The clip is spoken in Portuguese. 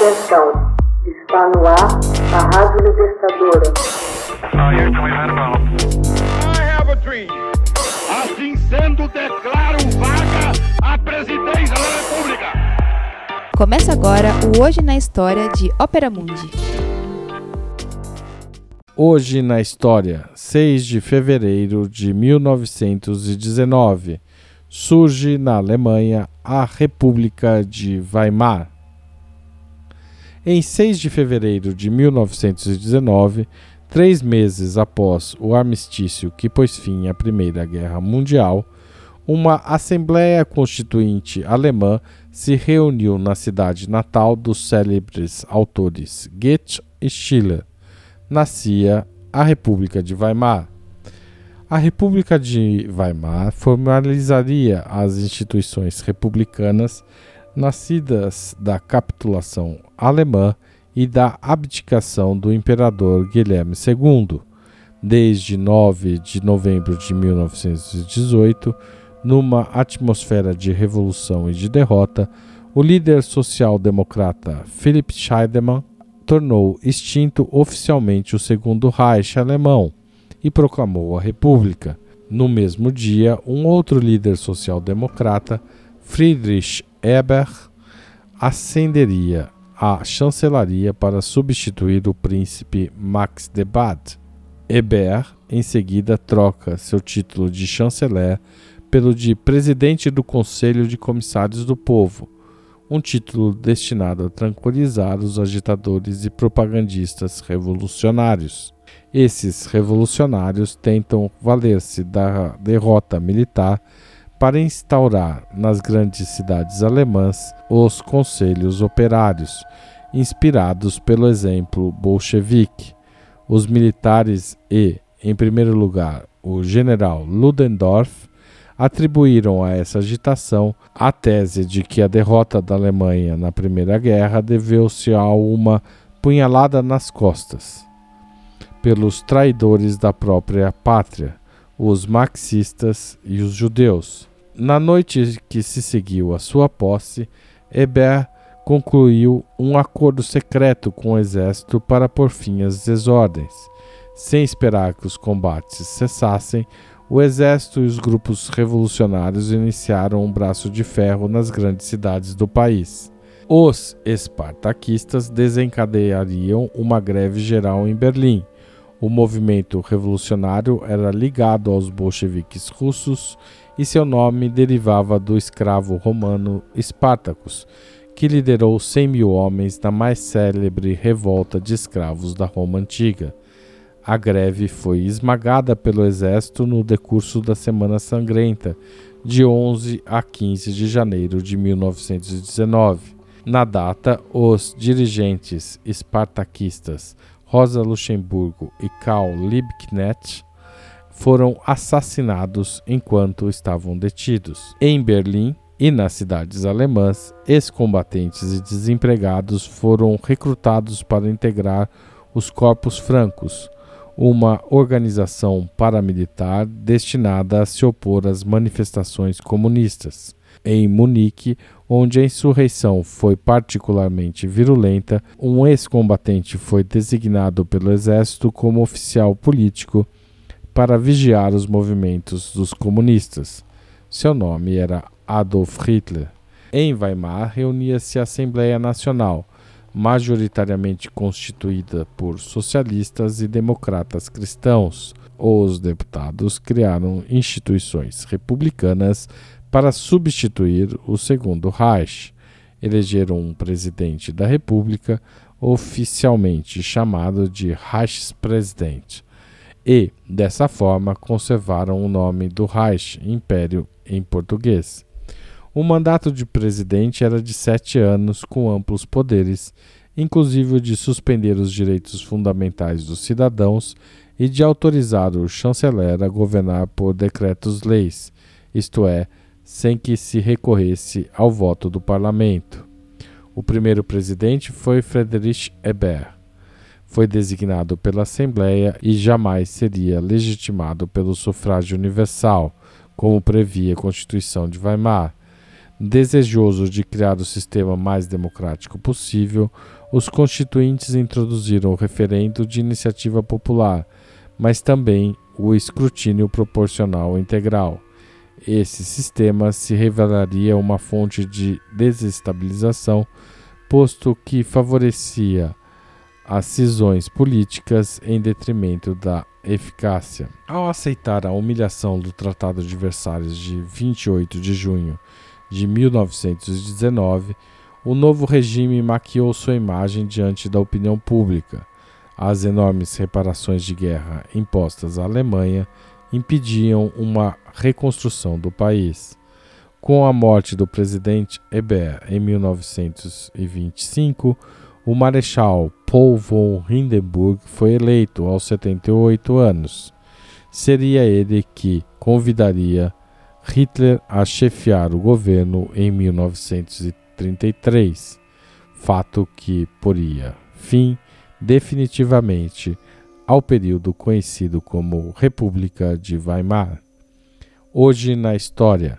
Atenção, está no ar a Rádio Libertadora. Assim sendo, declaro vaga a presidência da República. Começa agora o Hoje na História de Ópera Mundi. Hoje na História, 6 de fevereiro de 1919, surge na Alemanha a República de Weimar. Em 6 de fevereiro de 1919, três meses após o armistício que pôs fim à Primeira Guerra Mundial, uma Assembleia Constituinte alemã se reuniu na cidade natal dos célebres autores Goethe e Schiller. Nascia a República de Weimar. A República de Weimar formalizaria as instituições republicanas nascidas da capitulação alemã e da abdicação do imperador Guilherme II. Desde 9 de novembro de 1918, numa atmosfera de revolução e de derrota, o líder social-democrata Philipp Scheidemann tornou extinto oficialmente o Segundo Reich alemão e proclamou a República. No mesmo dia, um outro líder social-democrata, Friedrich Eber, ascenderia à chancelaria para substituir o príncipe Max de Bade. Eber, em seguida, troca seu título de chanceler pelo de presidente do Conselho de Comissários do Povo, um título destinado a tranquilizar os agitadores e propagandistas revolucionários. Esses revolucionários tentam valer-se da derrota militar para instaurar nas grandes cidades alemãs os conselhos operários, inspirados pelo exemplo bolchevique. Os militares e, em primeiro lugar, o general Ludendorff atribuíram a essa agitação a tese de que a derrota da Alemanha na Primeira Guerra deveu-se a uma punhalada nas costas pelos traidores da própria pátria, os marxistas e os judeus. Na noite que se seguiu à sua posse, Hébert concluiu um acordo secreto com o exército para pôr fim às desordens. Sem esperar que os combates cessassem, o exército e os grupos revolucionários iniciaram um braço de ferro nas grandes cidades do país. Os espartaquistas desencadeariam uma greve geral em Berlim, o movimento revolucionário era ligado aos bolcheviques russos e seu nome derivava do escravo romano Espartacus, que liderou 100 mil homens na mais célebre revolta de escravos da Roma antiga. A greve foi esmagada pelo exército no decurso da Semana Sangrenta, de 11 a 15 de janeiro de 1919. Na data, os dirigentes espartaquistas Rosa Luxemburgo e Karl Liebknecht foram assassinados enquanto estavam detidos. Em Berlim e nas cidades alemãs, ex-combatentes e desempregados foram recrutados para integrar os Corpos Francos, uma organização paramilitar destinada a se opor às manifestações comunistas. Em Munique, onde a insurreição foi particularmente virulenta, um ex-combatente foi designado pelo exército como oficial político para vigiar os movimentos dos comunistas. Seu nome era Adolf Hitler. Em Weimar reunia-se a Assembleia Nacional, majoritariamente constituída por socialistas e democratas cristãos. Os deputados criaram instituições republicanas para substituir o segundo Reich. Elegeram um presidente da República, oficialmente chamado de Reichspräsident, e, dessa forma, conservaram o nome do Reich, Império em português. O mandato de presidente era de sete anos, com amplos poderes, inclusive o de suspender os direitos fundamentais dos cidadãos e de autorizar o chanceler a governar por decretos-leis, isto é, sem que se recorresse ao voto do parlamento. O primeiro presidente foi Friedrich Ebert. Foi designado pela Assembleia e jamais seria legitimado pelo sufrágio universal, como previa a Constituição de Weimar. Desejoso de criar o sistema mais democrático possível, os constituintes introduziram o referendo de iniciativa popular, mas também o escrutínio proporcional integral. Esse sistema se revelaria uma fonte de desestabilização, posto que favorecia as cisões políticas em detrimento da eficácia. Ao aceitar a humilhação do Tratado de Versalhes de 28 de junho de 1919, o novo regime maquiou sua imagem diante da opinião pública. As enormes reparações de guerra impostas à Alemanha impediam uma reconstrução do país. Com a morte do presidente Hebert em 1925, o marechal Paul von Hindenburg foi eleito aos 78 anos. Seria ele que convidaria Hitler a chefiar o governo em 1933, fato que poria fim definitivamente ao período conhecido como República de Weimar. Hoje na História,